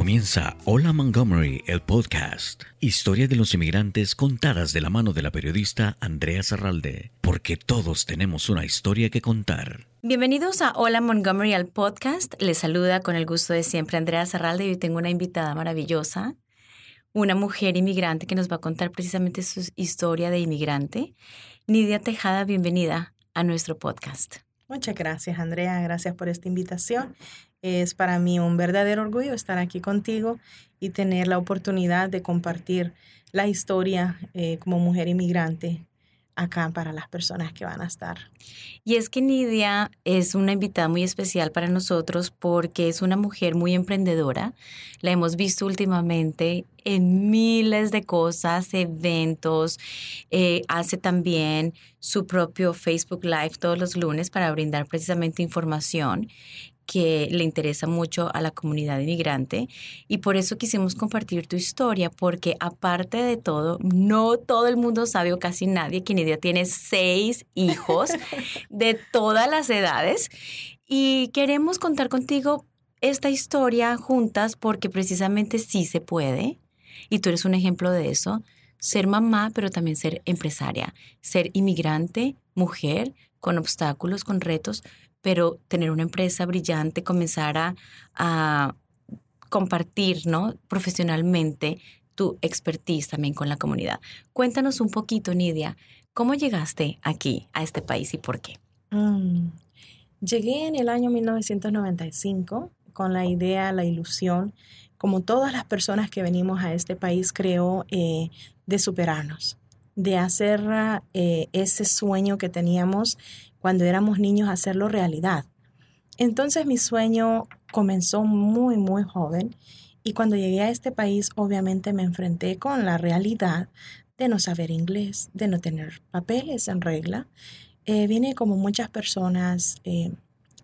comienza Hola Montgomery, el podcast. Historia de los inmigrantes contadas de la mano de la periodista Andrea Zarralde, porque todos tenemos una historia que contar. Bienvenidos a Hola Montgomery, el podcast. Les saluda con el gusto de siempre Andrea Zarralde y hoy tengo una invitada maravillosa, una mujer inmigrante que nos va a contar precisamente su historia de inmigrante. Nidia Tejada, bienvenida a nuestro podcast. Muchas gracias, Andrea. Gracias por esta invitación. Es para mí un verdadero orgullo estar aquí contigo y tener la oportunidad de compartir la historia eh, como mujer inmigrante acá para las personas que van a estar. Y es que Nidia es una invitada muy especial para nosotros porque es una mujer muy emprendedora. La hemos visto últimamente en miles de cosas, eventos. Eh, hace también su propio Facebook Live todos los lunes para brindar precisamente información que le interesa mucho a la comunidad inmigrante y por eso quisimos compartir tu historia porque aparte de todo, no todo el mundo sabe o casi nadie que Nidia tiene seis hijos de todas las edades. Y queremos contar contigo esta historia juntas porque precisamente sí se puede y tú eres un ejemplo de eso, ser mamá pero también ser empresaria, ser inmigrante, mujer, con obstáculos, con retos, pero tener una empresa brillante, comenzar a, compartir ¿no? profesionalmente tu expertise también con la comunidad. Cuéntanos un poquito, Nidia, ¿cómo llegaste aquí, a este país y por qué? Mm, llegué en el año 1995 con la idea, la ilusión, como todas las personas que venimos a este país, creo, eh, de superarnos, de hacer eh, ese sueño que teníamos cuando éramos niños hacerlo realidad. Entonces mi sueño comenzó muy, muy joven y cuando llegué a este país obviamente me enfrenté con la realidad de no saber inglés, de no tener papeles en regla. Eh, vine como muchas personas eh,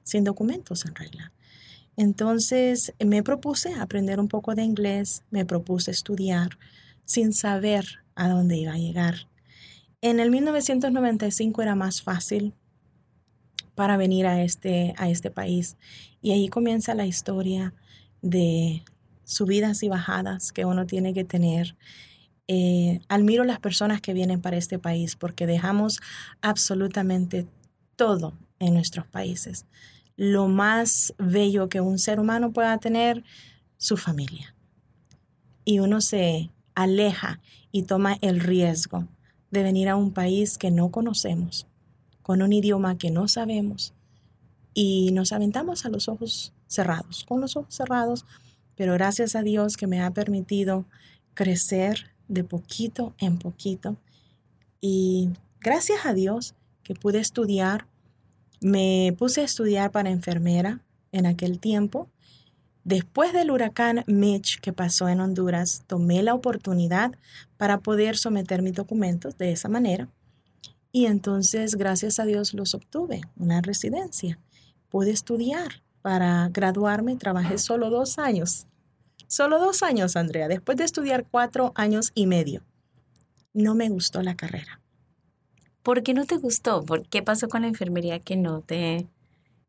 sin documentos en regla. Entonces me propuse aprender un poco de inglés, me propuse estudiar sin saber a dónde iba a llegar. En el 1995 era más fácil para venir a este, a este país. Y ahí comienza la historia de subidas y bajadas que uno tiene que tener. Eh, admiro las personas que vienen para este país porque dejamos absolutamente todo en nuestros países. Lo más bello que un ser humano pueda tener, su familia. Y uno se aleja y toma el riesgo de venir a un país que no conocemos, con un idioma que no sabemos y nos aventamos a los ojos cerrados, con los ojos cerrados, pero gracias a Dios que me ha permitido crecer de poquito en poquito y gracias a Dios que pude estudiar, me puse a estudiar para enfermera en aquel tiempo. Después del huracán Mitch que pasó en Honduras, tomé la oportunidad para poder someter mis documentos de esa manera y entonces, gracias a Dios, los obtuve, una residencia. Pude estudiar para graduarme, trabajé solo dos años. Solo dos años, Andrea, después de estudiar cuatro años y medio. No me gustó la carrera. ¿Por qué no te gustó? ¿Por qué pasó con la enfermería que no te...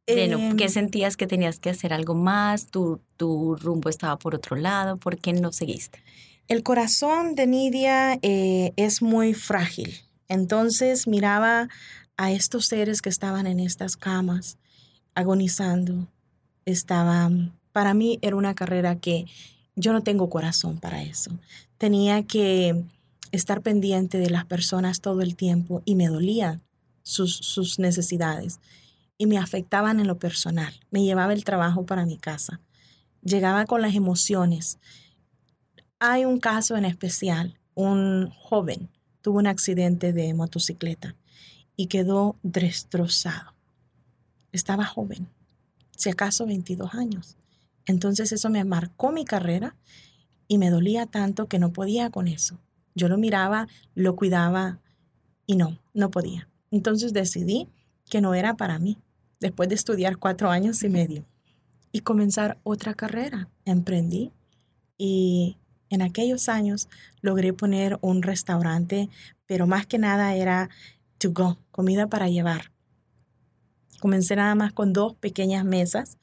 ¿Qué em, sentías que tenías que hacer algo más? ¿Tu, ¿Tu rumbo estaba por otro lado? ¿Por qué no seguiste? El corazón de Nidia eh, es muy frágil entonces miraba a estos seres que estaban en estas camas, agonizando. Estaban, para mí era una carrera que yo no tengo corazón para eso. Tenía que estar pendiente de las personas todo el tiempo y me dolía sus, sus necesidades y me afectaban en lo personal. Me llevaba el trabajo para mi casa. Llegaba con las emociones. Hay un caso en especial, un joven tuvo un accidente de motocicleta y quedó destrozado. Estaba joven, si acaso 22 años. Entonces eso me marcó mi carrera y me dolía tanto que no podía con eso. Yo lo miraba, lo cuidaba y no, no podía. Entonces decidí que no era para mí, después de estudiar cuatro años y medio y comenzar otra carrera. Emprendí y en aquellos años logré poner un restaurante, pero más que nada era to go, comida para llevar. Comencé nada más con dos pequeñas mesas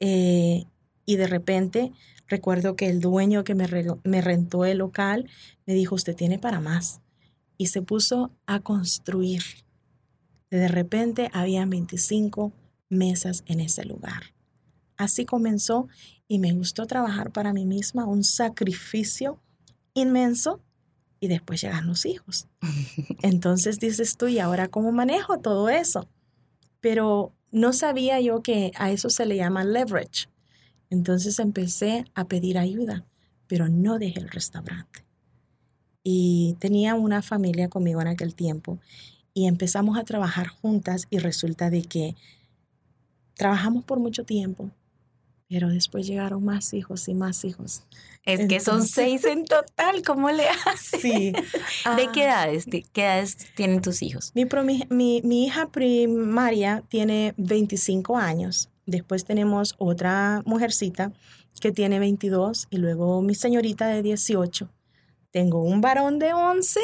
eh, y de repente Recuerdo que el dueño que me, me rentó el local me dijo, usted tiene para más. Y se puso a construir. De repente había 25 mesas en ese lugar. Así comenzó y me gustó trabajar para mí misma, un sacrificio inmenso y después llegan los hijos. Entonces dices tú, ¿y ahora cómo manejo todo eso? Pero no sabía yo que a eso se le llama leverage. Entonces empecé a pedir ayuda, pero no dejé el restaurante. Y tenía una familia conmigo en aquel tiempo y empezamos a trabajar juntas y resulta de que trabajamos por mucho tiempo, pero después llegaron más hijos y más hijos. Es que son seis en total, ¿cómo le haces? Sí. ¿De qué ah. edades, qué edades tienen tus hijos? Mi, mi, mi, hija primaria tiene 25 años. Después tenemos otra mujercita que tiene 22 y luego mi señorita de 18. Tengo un varón de 11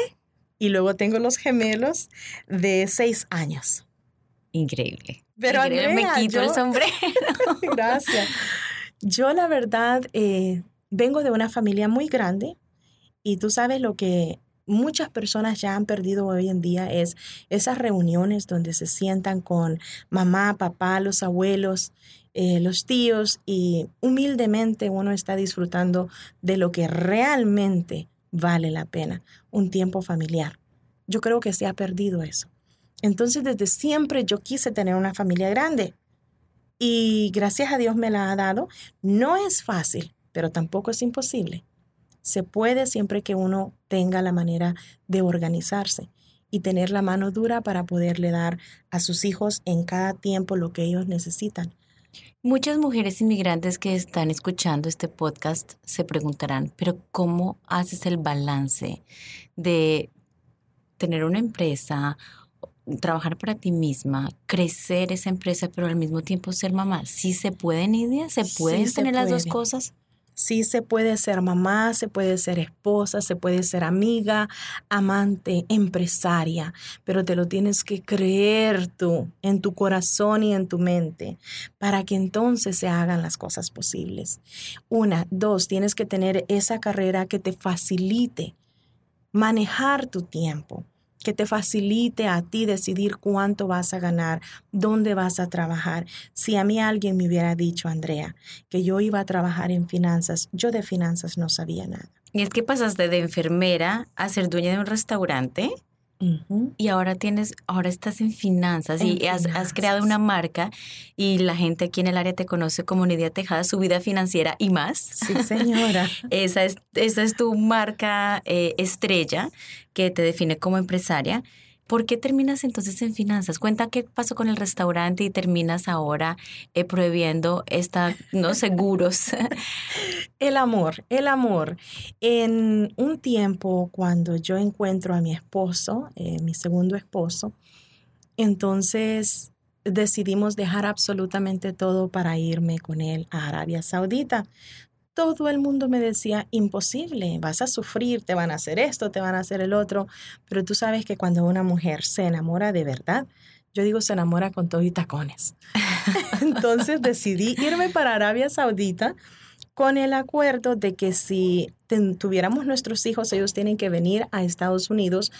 y luego tengo los gemelos de 6 años. Increíble. Pero me quito el sombrero. Gracias. Yo la verdad eh, vengo de una familia muy grande y tú sabes lo que muchas personas ya han perdido hoy en día es esas reuniones donde se sientan con mamá, papá, los abuelos, eh, los tíos y humildemente uno está disfrutando de lo que realmente vale la pena, un tiempo familiar. Yo creo que se ha perdido eso. Entonces, desde siempre yo quise tener una familia grande y gracias a Dios me la ha dado. No es fácil, pero tampoco es imposible. Se puede siempre que uno tenga la manera de organizarse y tener la mano dura para poderle dar a sus hijos en cada tiempo lo que ellos necesitan. Muchas mujeres inmigrantes que están escuchando este podcast se preguntarán, pero ¿cómo haces el balance de tener una empresa trabajar para ti misma, crecer esa empresa, pero al mismo tiempo ser mamá. ¿Sí se puede, Nidia? ¿Se pueden tener las dos cosas? Sí se puede ser mamá, se puede ser esposa, se puede ser amiga, amante, empresaria, pero te lo tienes que creer tú en tu corazón y en tu mente para que entonces se hagan las cosas posibles. Una, dos, tienes que tener esa carrera que te facilite manejar tu tiempo que te facilite a ti decidir cuánto vas a ganar, dónde vas a trabajar. Si a mí alguien me hubiera dicho, Andrea, que yo iba a trabajar en finanzas, yo de finanzas no sabía nada. Y es que pasaste de enfermera a ser dueña de un restaurante y ahora tienes, ahora estás en finanzas y has, creado una marca y la gente aquí en el área te conoce como Nidia Tejada, su vida financiera y más. Sí, señora. esa, es, esa es tu marca eh, estrella que te define como empresaria. ¿Por qué terminas entonces en finanzas? Cuenta qué pasó con el restaurante y terminas ahora eh, prohibiendo esta, no seguros. el amor, el amor. En un tiempo cuando yo encuentro a mi esposo, eh, mi segundo esposo, entonces decidimos dejar absolutamente todo para irme con él a Arabia Saudita todo el mundo me decía, imposible, vas a sufrir, te van a hacer esto, te van a hacer el otro, pero tú sabes que cuando una mujer se enamora de verdad, yo digo se enamora con todo y tacones. Entonces decidí irme para Arabia Saudita con el acuerdo de que si tuviéramos nuestros hijos, ellos tienen que venir a Estados Unidos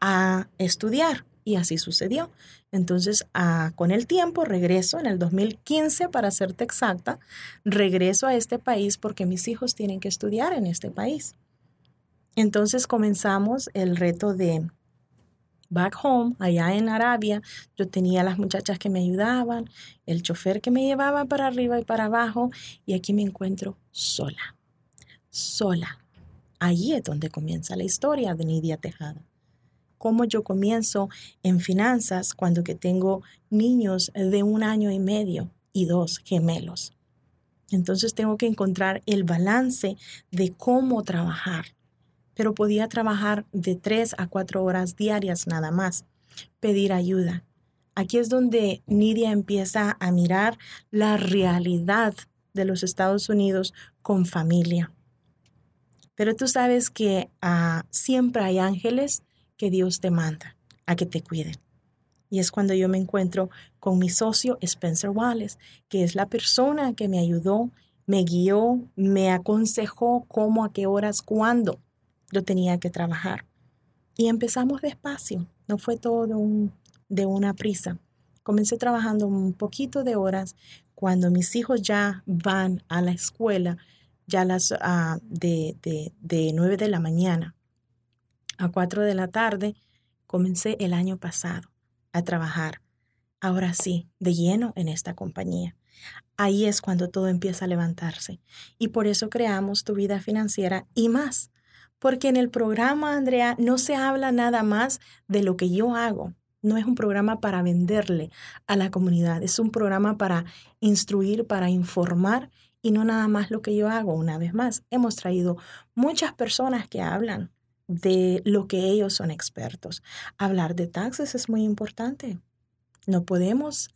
a estudiar. Y así sucedió. Entonces, ah, con el tiempo, regreso en el 2015, para serte exacta, regreso a este país porque mis hijos tienen que estudiar en este país. Entonces comenzamos el reto de back home, allá en Arabia. Yo tenía las muchachas que me ayudaban, el chofer que me llevaba para arriba y para abajo, y aquí me encuentro sola, sola. Allí es donde comienza la historia de Nidia Tejada cómo yo comienzo en finanzas cuando que tengo niños de un año y medio y dos gemelos. Entonces tengo que encontrar el balance de cómo trabajar. Pero podía trabajar de tres a cuatro horas diarias nada más. Pedir ayuda. Aquí es donde Nidia empieza a mirar la realidad de los Estados Unidos con familia. Pero tú sabes que ah, siempre hay ángeles que Dios te manda a que te cuiden. Y es cuando yo me encuentro con mi socio Spencer Wallace, que es la persona que me ayudó me guió, me aconsejó cómo, a qué horas, cuándo yo tenía que trabajar. Y empezamos despacio, no fue todo de, un, de una prisa. Comencé trabajando un poquito de horas. Cuando mis hijos ya van a la escuela, ya las uh, de, de, de 9 de la mañana a 4 de la tarde, comencé el año pasado a trabajar. Ahora sí, de lleno en esta compañía. Ahí es cuando todo empieza a levantarse. Y por eso creamos tu vida financiera y más. Porque en el programa, Andrea, no se habla nada más de lo que yo hago. No es un programa para venderle a la comunidad, es un programa para instruir, para informar y no nada más lo que yo hago. Una vez más, hemos traído muchas personas que hablan de lo que ellos son expertos. Hablar de taxes es muy importante. No podemos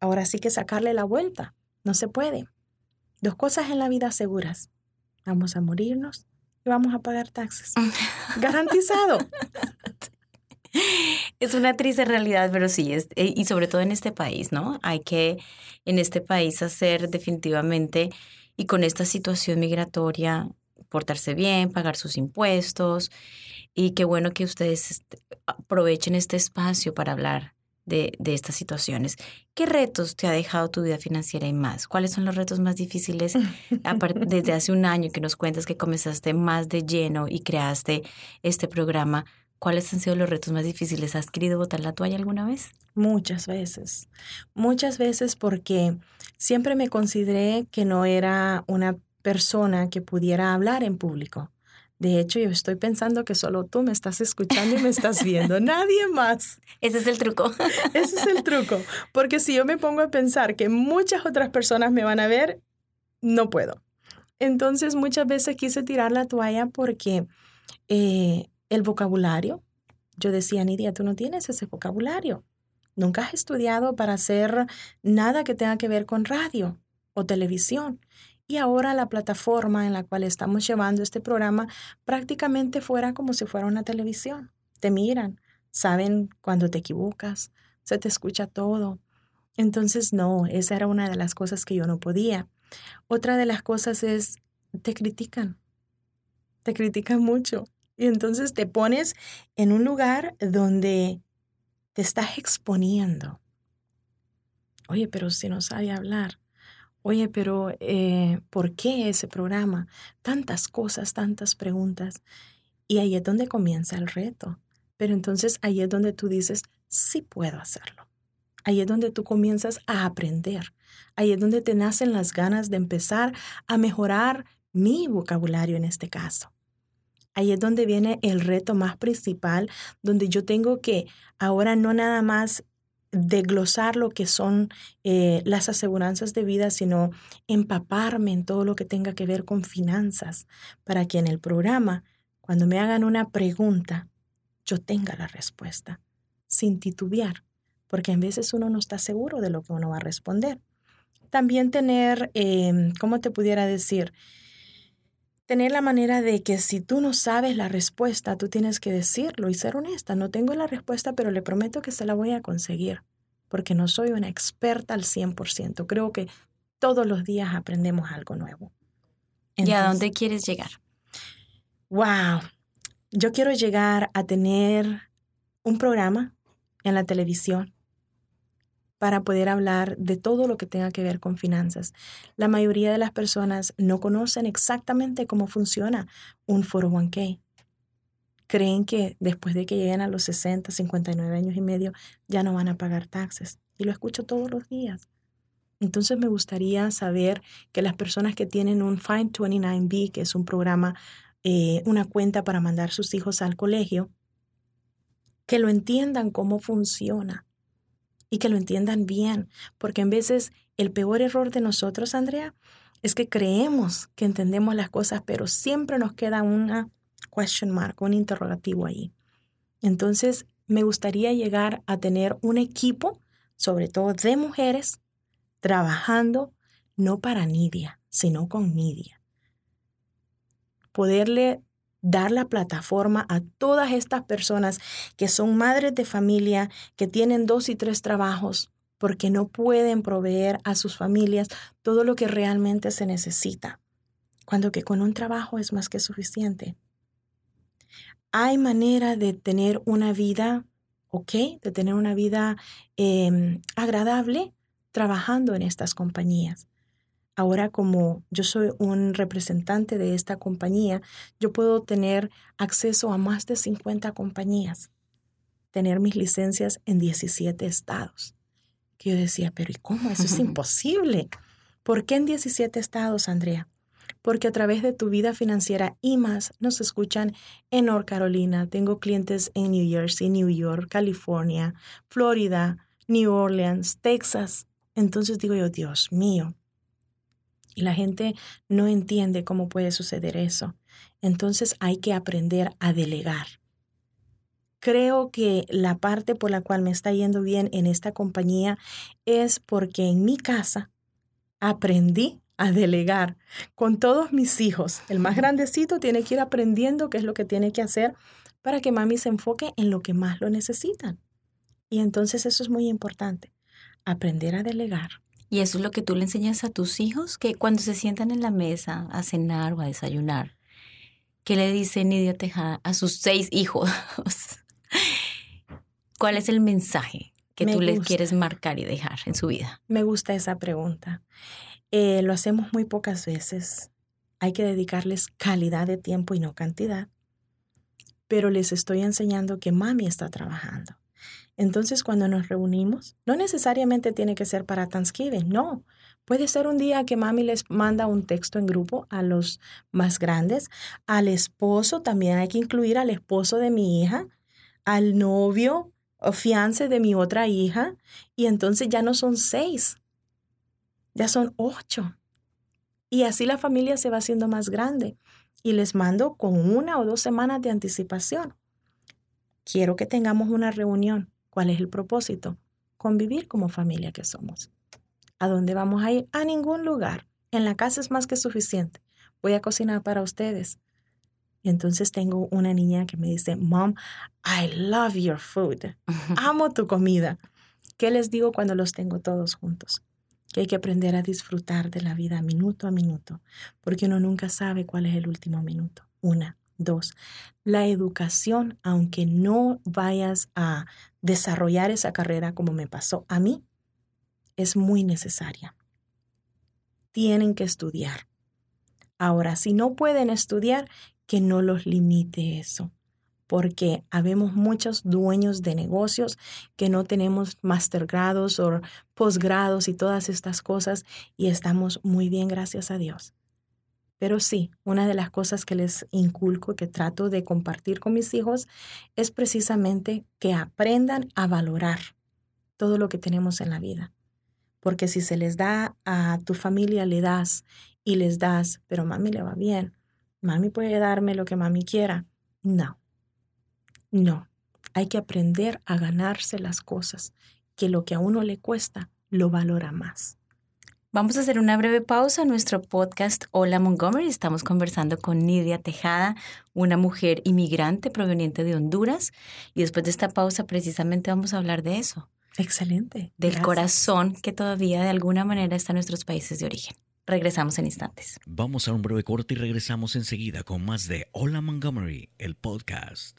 ahora sí que sacarle la vuelta. No se puede. Dos cosas en la vida seguras. Vamos a morirnos y vamos a pagar taxes. Garantizado. Es una triste realidad, pero sí, es, eh, y sobre todo en este país, ¿no? Hay que en este país hacer definitivamente, y con esta situación migratoria, portarse bien, pagar sus impuestos, y qué bueno que ustedes aprovechen este espacio para hablar de, de, estas situaciones. ¿Qué retos te ha dejado tu vida financiera y más? ¿Cuáles son los retos más difíciles desde hace un año que nos cuentas que comenzaste más de lleno y creaste este programa? ¿Cuáles han sido los retos más difíciles? ¿Has querido botar la toalla alguna vez? Muchas veces, muchas veces porque siempre me consideré que no era una persona que pudiera hablar en público. De hecho, yo estoy pensando que solo tú me estás escuchando y me estás viendo, nadie más. Ese es el truco. Ese es el truco, porque si yo me pongo a pensar que muchas otras personas me van a ver, no puedo. Entonces muchas veces quise tirar la toalla porque eh, el vocabulario, yo decía, Nidia, tú no tienes ese vocabulario. Nunca has estudiado para hacer nada que tenga que ver con radio o televisión. Y ahora la plataforma en la cual estamos llevando este programa prácticamente fuera como si fuera una televisión. Te miran, saben cuando te equivocas, se te escucha todo. Entonces, no, esa era una de las cosas que yo no podía. Otra de las cosas es, te critican, te critican mucho. Y entonces te pones en un lugar donde te estás exponiendo. Oye, pero si no sabe hablar. Oye, pero eh, ¿por qué ese programa? Tantas cosas, tantas preguntas. Y ahí es donde comienza el reto. Pero entonces ahí es donde tú dices, sí puedo hacerlo. Ahí es donde tú comienzas a aprender. Ahí es donde te nacen las ganas de empezar a mejorar mi vocabulario en este caso. Ahí es donde viene el reto más principal, donde yo tengo que ahora no nada más desglosar lo que son eh, las aseguranzas de vida, sino empaparme en todo lo que tenga que ver con finanzas, para que en el programa, cuando me hagan una pregunta, yo tenga la respuesta, sin titubear, porque a veces uno no está seguro de lo que uno va a responder. También tener, eh, ¿cómo te pudiera decir? Tener la manera de que si tú no sabes la respuesta, tú tienes que decirlo y ser honesta. No tengo la respuesta, pero le prometo que se la voy a conseguir, porque no soy una experta al 100%. Creo que todos los días aprendemos algo nuevo. ¿Y a dónde quieres llegar? Wow, yo quiero llegar a tener un programa en la televisión para poder hablar de todo lo que tenga que ver con finanzas. La mayoría de las personas no conocen exactamente cómo funciona un 401k. Creen que después de que lleguen a los 60, 59 años y medio ya no van a pagar taxes. Y lo escucho todos los días. Entonces me gustaría saber que las personas que tienen un Find 29B, que es un programa, eh, una cuenta para mandar sus hijos al colegio, que lo entiendan cómo funciona y que lo entiendan bien, porque en veces el peor error de nosotros, Andrea, es que creemos que entendemos las cosas, pero siempre nos queda una question mark, un interrogativo ahí. Entonces, me gustaría llegar a tener un equipo, sobre todo de mujeres, trabajando no para Nidia, sino con Nidia. Poderle dar la plataforma a todas estas personas que son madres de familia, que tienen dos y tres trabajos, porque no pueden proveer a sus familias todo lo que realmente se necesita, cuando que con un trabajo es más que suficiente. Hay manera de tener una vida, ¿ok? De tener una vida em, agradable trabajando en estas compañías. Ahora como yo soy un representante de esta compañía, yo puedo tener acceso a más de 50 compañías, tener mis licencias en 17 estados. Que yo decía, pero ¿y cómo? Eso es imposible. ¿Por qué en 17 estados, Andrea? Porque a través de tu vida financiera y más nos escuchan en North Carolina. Tengo clientes en New Jersey, New York, California, Florida, New Orleans, Texas. Entonces digo yo, Dios mío, y la gente no entiende cómo puede suceder eso. Entonces hay que aprender a delegar. Creo que la parte por la cual me está yendo bien en esta compañía es porque en mi casa aprendí a delegar con todos mis hijos. El más grandecito tiene que ir aprendiendo qué es lo que tiene que hacer para que mami se enfoque en lo que más lo necesitan. Y entonces eso es muy importante, aprender a delegar. Y eso es lo que tú le enseñas a tus hijos, que cuando se sientan en la mesa a cenar o a desayunar, ¿qué le dice Nidia Tejada a sus seis hijos? ¿Cuál es el mensaje que tú les quieres marcar y dejar en su vida? Me gusta esa pregunta. Eh, lo hacemos muy pocas veces. Hay que dedicarles calidad de tiempo y no cantidad. Pero les estoy enseñando que mami está trabajando entonces, cuando nos reunimos, no necesariamente tiene que ser para Thanksgiving, no. Puede ser un día que mami les manda un texto en grupo a los más grandes, al esposo, también hay que incluir al esposo de mi hija, al novio o fiance de mi otra hija, y entonces ya no son seis, ya son ocho. Y así la familia se va haciendo más grande. Y les mando con una o dos semanas de anticipación. Quiero que tengamos una reunión ¿Cuál es el propósito? Convivir como familia que somos. ¿A dónde vamos a ir? A ningún lugar. En la casa es más que suficiente. Voy a cocinar para ustedes. Y entonces tengo una niña que me dice, Mom, I love your food. Amo tu comida. ¿Qué les digo cuando los tengo todos juntos? Que hay que aprender a disfrutar de la vida minuto a minuto, porque uno nunca sabe cuál es el último minuto. Una. Dos, la educación, aunque no vayas a desarrollar esa carrera como me pasó a mí, es muy necesaria. Tienen que estudiar. Ahora, si no pueden estudiar, que no los limite eso, porque habemos muchos dueños de negocios que no tenemos mastergrados o posgrados y todas estas cosas y estamos muy bien, gracias a Dios. Pero sí, una de las cosas que les inculco, que trato de compartir con mis hijos, es precisamente que aprendan a valorar todo lo que tenemos en la vida. Porque si se les da a tu familia, le das y les das, pero mami le va bien, mami puede darme lo que mami quiera. No, no, hay que aprender a ganarse las cosas, que lo que a uno le cuesta, lo valora más. Vamos a hacer una breve pausa en nuestro podcast Hola Montgomery. Estamos conversando con Nidia Tejada, una mujer inmigrante proveniente de Honduras. Y después de esta pausa precisamente vamos a hablar de eso. Excelente. Del corazón que todavía de alguna manera está en nuestros países de origen. Regresamos en instantes. Vamos a un breve corte y regresamos enseguida con más de Hola Montgomery, el podcast.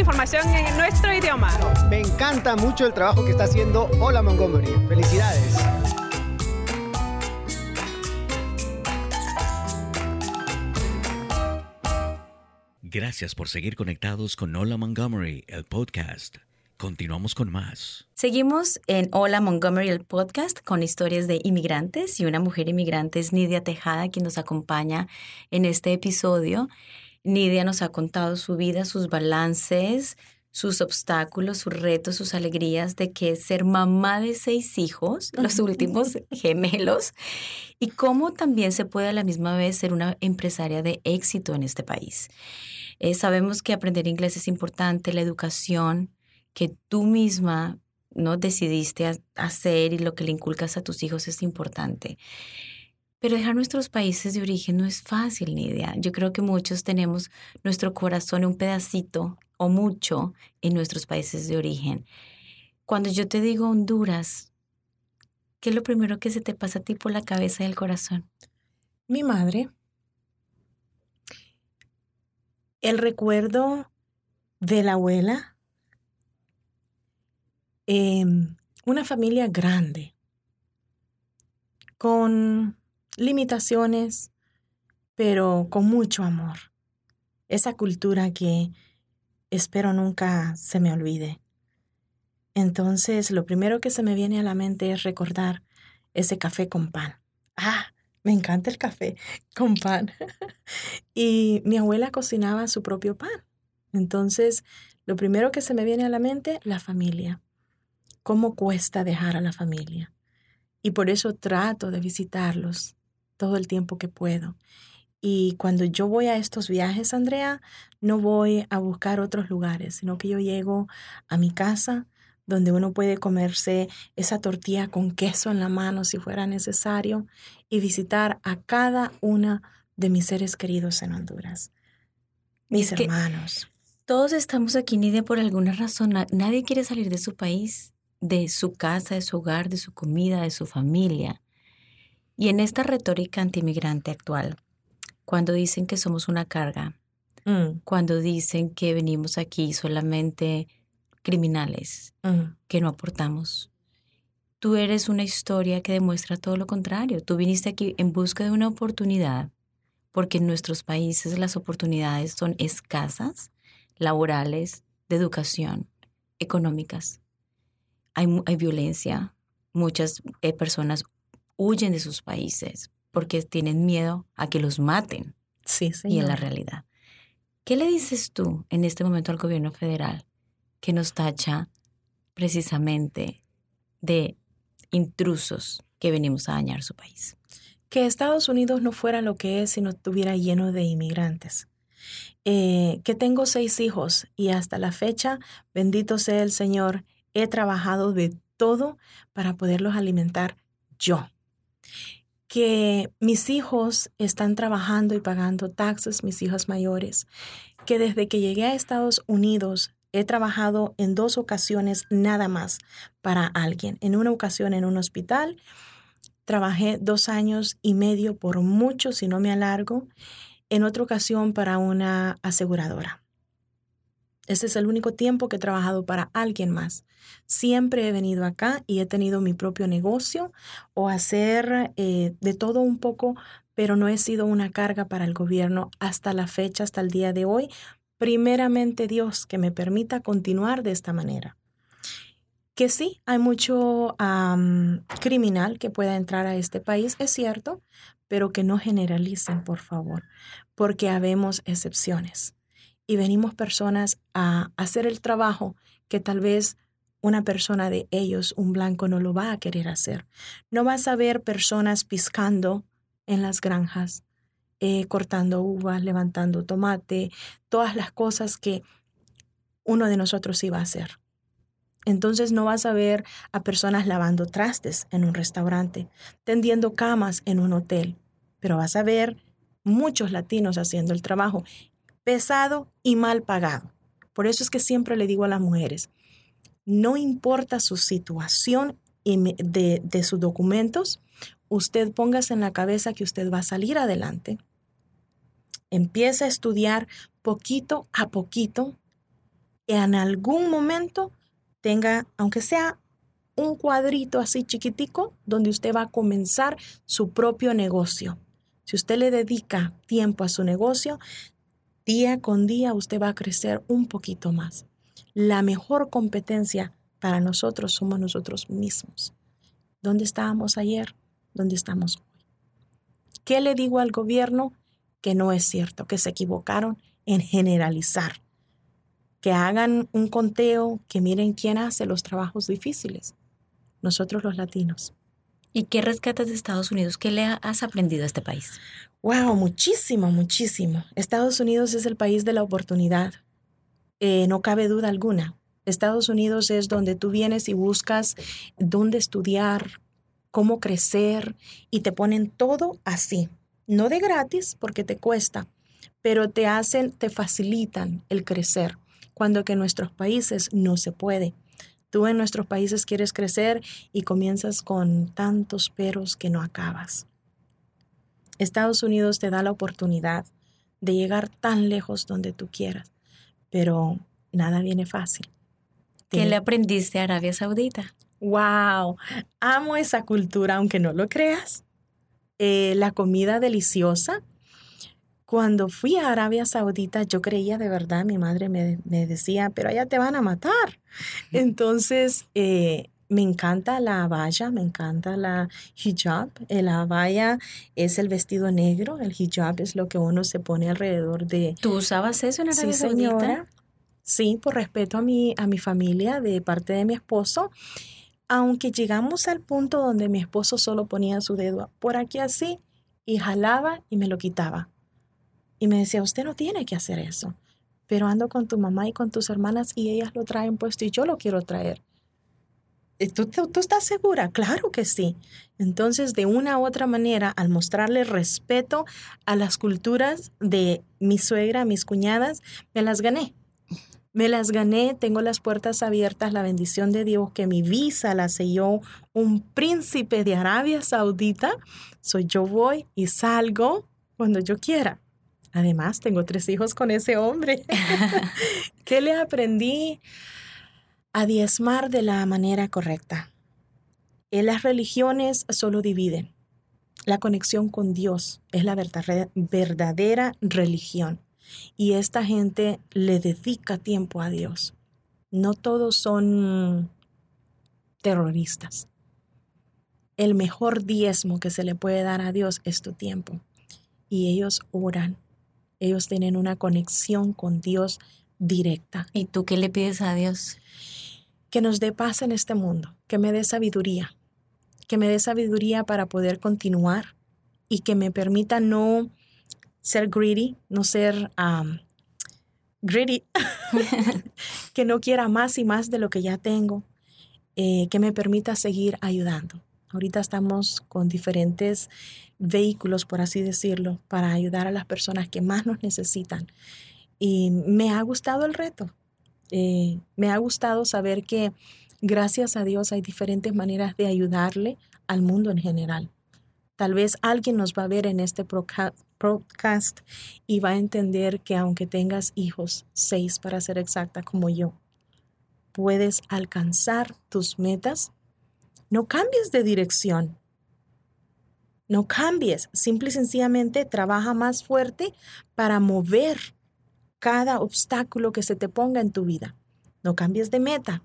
información en nuestro idioma. Me encanta mucho el trabajo que está haciendo Hola Montgomery. Felicidades. Gracias por seguir conectados con Hola Montgomery, el podcast. Continuamos con más. Seguimos en Hola Montgomery, el podcast, con historias de inmigrantes y una mujer inmigrante es Nidia Tejada, quien nos acompaña en este episodio. Nidia nos ha contado su vida, sus balances, sus obstáculos, sus retos, sus alegrías de que es ser mamá de seis hijos, los últimos gemelos, y cómo también se puede a la misma vez ser una empresaria de éxito en este país. Eh, sabemos que aprender inglés es importante, la educación que tú misma no decidiste hacer y lo que le inculcas a tus hijos es importante. Pero dejar nuestros países de origen no es fácil, Nidia. Yo creo que muchos tenemos nuestro corazón un pedacito o mucho en nuestros países de origen. Cuando yo te digo Honduras, ¿qué es lo primero que se te pasa a ti por la cabeza y el corazón? Mi madre. El recuerdo de la abuela. Em, una familia grande, con limitaciones, pero con mucho amor. Esa cultura que espero nunca se me olvide. Entonces, lo primero que se me viene a la mente es recordar ese café con pan. Ah, me encanta el café con pan. y mi abuela cocinaba su propio pan. Entonces, lo primero que se me viene a la mente, la familia. ¿Cómo cuesta dejar a la familia? Y por eso trato de visitarlos todo el tiempo que puedo. Y cuando yo voy a estos viajes, Andrea, no voy a buscar otros lugares, sino que yo llego a mi casa donde uno puede comerse esa tortilla con queso en la mano si fuera necesario y visitar a cada una de mis seres queridos en Honduras, mis hermanos. Todos estamos aquí, Nidia, por alguna razón. Nadie quiere salir de su país, de su casa, de su hogar, de su comida, de su familia. Y en esta retórica antimigrante actual, cuando dicen que somos una carga, mm. cuando dicen que venimos aquí solamente criminales, mm. que no aportamos. Tú eres una historia que demuestra todo lo contrario. Tú viniste aquí en busca de una oportunidad, porque en nuestros países las oportunidades son escasas, laborales, de educación, económicas. Hay, hay violencia, muchas eh, personas huyen de sus países porque tienen miedo a que los maten. Sí, Y en la realidad. ¿Qué le dices tú en este momento al gobierno federal que nos tacha precisamente de intrusos que venimos a dañar su país? Que Estados Unidos no fuera lo que es si no estuviera lleno de inmigrantes. Eh, que tengo seis hijos y hasta la fecha, bendito sea el Señor, he trabajado de todo para poderlos alimentar yo que mis hijos están trabajando y pagando taxes, mis hijos mayores, que desde que llegué a Estados Unidos he trabajado en dos ocasiones nada más para alguien. En una ocasión en un hospital, trabajé dos años y medio por mucho, si no me alargo, en otra ocasión para una aseguradora. Ese es el único tiempo que he trabajado para alguien más. Siempre he venido acá y he tenido mi propio negocio o hacer eh, de todo un poco, pero no he sido una carga para el gobierno hasta la fecha, hasta el día de hoy. Primeramente Dios, que me permita continuar de esta manera. Que sí, hay mucho criminal que pueda entrar a este país, es cierto, pero que no generalicen, por favor, porque habemos excepciones y venimos personas a hacer el trabajo que tal vez una persona de ellos, un blanco, no lo va a querer hacer. No vas a ver personas piscando en las granjas, eh, cortando uvas, levantando tomate, todas las cosas que uno de nosotros iba a hacer. Entonces no vas a ver a personas lavando trastes en un restaurante, tendiendo camas en un hotel, pero vas a ver muchos latinos haciendo el trabajo pesado y mal pagado. Por eso es que siempre le digo a las mujeres, no importa su situación de, de sus documentos, usted póngase en la cabeza que usted va a salir adelante. Empieza a estudiar poquito a poquito y en algún momento tenga, aunque sea un cuadrito así chiquitico, donde usted va a comenzar su propio negocio. Si usted le dedica tiempo a su negocio, Día con día usted va a crecer un poquito más. La mejor competencia para nosotros somos nosotros mismos. ¿Dónde estábamos ayer? ¿Dónde estamos hoy? ¿Qué le digo al gobierno? que no es cierto, que se equivocaron en generalizar. Que hagan un conteo, que miren quién hace los trabajos difíciles. Nosotros los latinos. ¿Y qué rescatas de Estados Unidos? ¿Qué le has aprendido a este país? Wow, muchísimo, muchísimo. Estados Unidos es el país de la oportunidad. Eh, no cabe duda alguna. Estados Unidos es donde tú vienes y buscas dónde estudiar, cómo crecer y te ponen todo así. No de gratis porque te cuesta, pero te hacen, te facilitan el crecer, cuando que en nuestros países no se puede. Tú en nuestros países quieres crecer y comienzas con tantos peros que no acabas. Estados Unidos te da la oportunidad de llegar tan lejos donde tú quieras, pero nada viene fácil. ¿Qué le aprendiste a Arabia Saudita? Wow, amo esa cultura, aunque no lo creas. Eh, la comida deliciosa, cuando fui a Arabia Saudita, yo creía de verdad, mi madre me, decía, pero allá te van a matar. Entonces, eh, me encanta la abaya, me encanta la hijab. La abaya es el vestido negro, el hijab es lo que uno se pone alrededor de... ¿Tú usabas eso en Arabia sí, Señora. Sí, por respeto a mi, a mi familia de parte de mi esposo. Aunque llegamos al punto donde mi esposo solo ponía su dedo por aquí así y jalaba y me lo quitaba y me decía, usted no tiene que hacer eso, pero ando con tu mamá y con tus hermanas y ellas lo traen puesto y yo lo quiero traer. ¿Tú, tú, estás segura? Claro que sí. Entonces, de una u otra manera, al mostrarle respeto a las culturas de mi suegra, mis cuñadas, me las gané. Me las gané, tengo las puertas abiertas, la bendición de Dios, que mi visa la selló un príncipe de Arabia Saudita. Soy yo voy y salgo cuando yo quiera. Además, tengo tres hijos con ese hombre. ¿Qué le aprendí? A diezmar de la manera correcta. En las religiones solo dividen. La conexión con Dios es la verdadera religión. Y esta gente le dedica tiempo a Dios. No todos son terroristas. El mejor diezmo que se le puede dar a Dios es tu tiempo. Y ellos oran, ellos tienen una conexión con Dios directa. ¿Y tú qué le pides a Dios? Que nos dé paz en este mundo, que me dé sabiduría, que me dé sabiduría para poder continuar y que me permita no ser greedy, no ser greedy, que no quiera más y más de lo que ya tengo, eh, que me permita seguir ayudando. Ahorita estamos con diferentes vehículos, por así decirlo, para ayudar a las personas que más nos necesitan. Y me ha gustado el reto. Eh, me ha gustado saber que gracias a Dios hay diferentes maneras de ayudarle al mundo en general. Tal vez alguien nos va a ver en este podcast y va a entender que aunque tengas hijos, seis para ser exacta como yo, puedes alcanzar tus metas no cambies de dirección. No cambies, simple y sencillamente trabaja más fuerte para mover cada obstáculo que se te ponga en tu vida. No cambies de meta.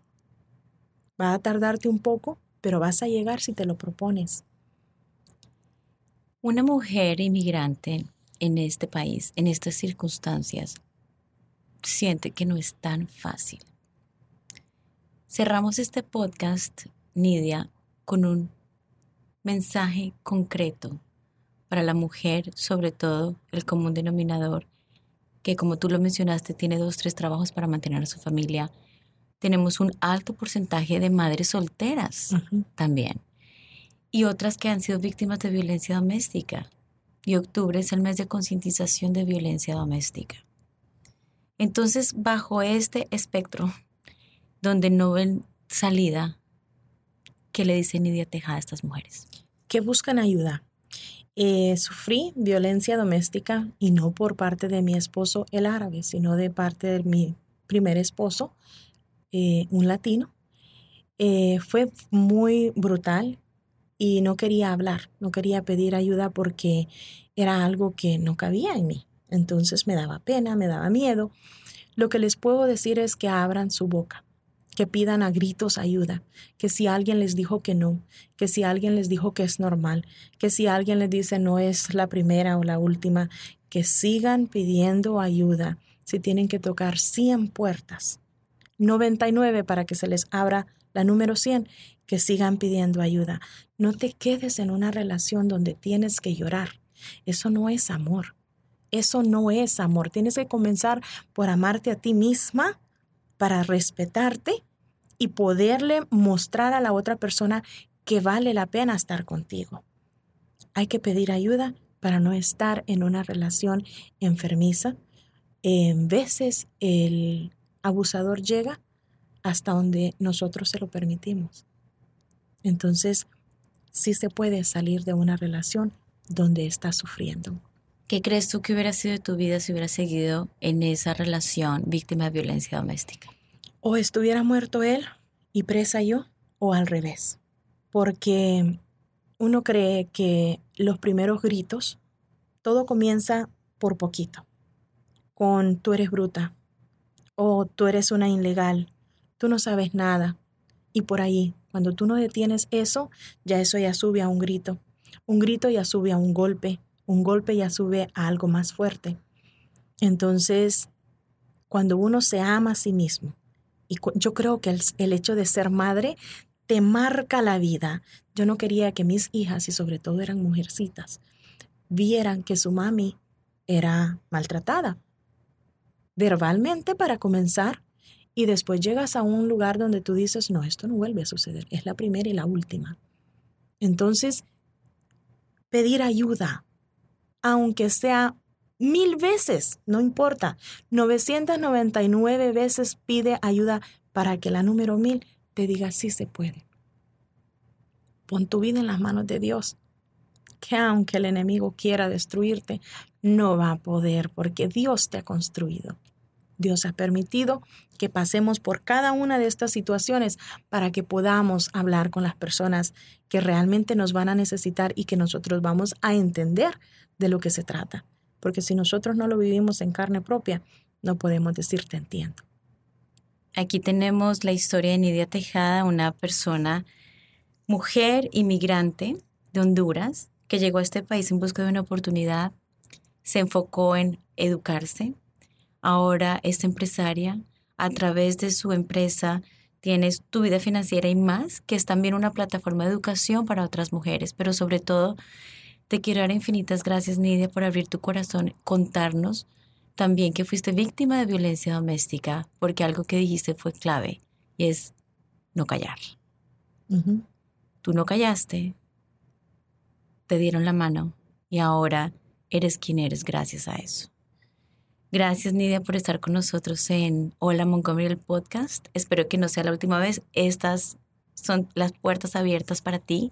Va a tardarte un poco, pero vas a llegar si te lo propones. Una mujer inmigrante en este país, en estas circunstancias, siente que no es tan fácil. Cerramos este podcast, Nidia, con un mensaje concreto para la mujer, sobre todo el común denominador, que como tú lo mencionaste, tiene dos, tres trabajos para mantener a su familia. Tenemos un alto porcentaje de madres solteras también y otras que han sido víctimas de violencia doméstica. Y octubre es el mes de concientización de violencia doméstica. Entonces, bajo este espectro, donde no ven salida, ¿Qué le dice Nidia Tejada a estas mujeres? Que buscan ayuda. Eh, sufrí violencia doméstica y no por parte de mi esposo el árabe, sino de parte de mi primer esposo, eh, un latino. Eh, fue muy brutal y no quería hablar, no quería pedir ayuda porque era algo que no cabía en mí. Entonces me daba pena, me daba miedo. Lo que les puedo decir es que abran su boca que pidan a gritos ayuda, que si alguien les dijo que no, que si alguien les dijo que es normal, que si alguien les dice no es la primera o la última, que sigan pidiendo ayuda si tienen que tocar 100 puertas. 99 para que se les abra la número 100, que sigan pidiendo ayuda. No te quedes en una relación donde tienes que llorar. Eso no es amor. Eso no es amor. Tienes que comenzar por amarte a ti misma para respetarte y poderle mostrar a la otra persona que vale la pena estar contigo. Hay que pedir ayuda para no estar en una relación enfermiza. En veces el abusador llega hasta donde nosotros se lo permitimos. Entonces, sí se puede salir de una relación donde estás sufriendo. ¿Qué crees tú que hubiera sido de tu vida si hubieras seguido en esa relación víctima de violencia doméstica? O estuviera muerto él y presa yo, o al revés. Porque uno cree que los primeros gritos, todo comienza por poquito, con tú eres bruta, o tú eres una ilegal, tú no sabes nada. Y por ahí, cuando tú no detienes eso, ya eso ya sube a un grito. Un grito ya sube a un golpe. Un golpe ya sube a algo más fuerte. Entonces, cuando uno se ama a sí mismo, y yo creo que el, hecho de ser madre te marca la vida. Yo no quería que mis hijas, y sobre todo eran mujercitas, vieran que su mami era maltratada. Verbalmente para comenzar, y después llegas a un lugar donde tú dices, no, esto no vuelve a suceder, es la primera y la última. Entonces, pedir ayuda, aunque sea mil veces, no importa, 999 veces pide ayuda para que la número mil te diga sí se puede. Pon tu vida en las manos de Dios, que aunque el enemigo quiera destruirte, no va a poder porque Dios te ha construido. Dios ha permitido que pasemos por cada una de estas situaciones para que podamos hablar con las personas que realmente nos van a necesitar y que nosotros vamos a entender de lo que se trata. Porque si nosotros no lo vivimos en carne propia, no podemos decir te entiendo. Aquí tenemos la historia de Nidia Tejada, una persona, mujer inmigrante de Honduras, que llegó a este país en busca de una oportunidad, se enfocó en educarse, ahora es empresaria, a través de su empresa tienes tu vida financiera y más, que es también una plataforma de educación para otras mujeres, pero sobre todo te quiero dar infinitas gracias, Nidia, por abrir tu corazón, contarnos también que fuiste víctima de violencia doméstica, porque algo que dijiste fue clave y es no callar. Tú no callaste, te dieron la mano y ahora eres quien eres gracias a eso. Gracias, Nidia, por estar con nosotros en Hola Montgomery, el podcast. Espero que no sea la última vez. Estas son las puertas abiertas para ti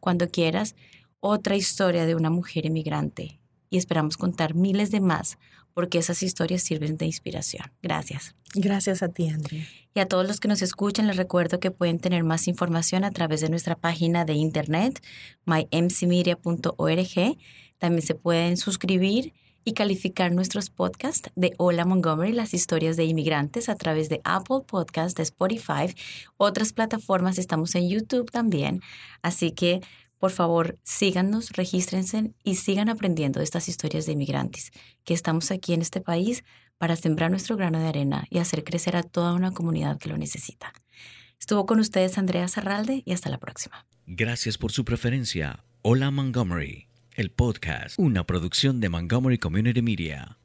cuando quieras. Otra historia de una mujer emigrante. Y esperamos contar miles de más porque esas historias sirven de inspiración. Gracias. Gracias a ti, Andrea. Y a todos los que nos escuchan, les recuerdo que pueden tener más información a través de nuestra página de internet, mymcmedia.org. También se pueden suscribir y calificar nuestros podcasts de Hola Montgomery, las historias de inmigrantes a través de Apple Podcasts, de Spotify, otras plataformas, estamos en YouTube también. Así que, por favor, síganos, regístrense y sigan aprendiendo estas historias de inmigrantes, que estamos aquí en este país para sembrar nuestro grano de arena y hacer crecer a toda una comunidad que lo necesita. Estuvo con ustedes Andrea Zarralde y hasta la próxima. Gracias por su preferencia. Hola Montgomery el podcast, una producción de Montgomery Community Media.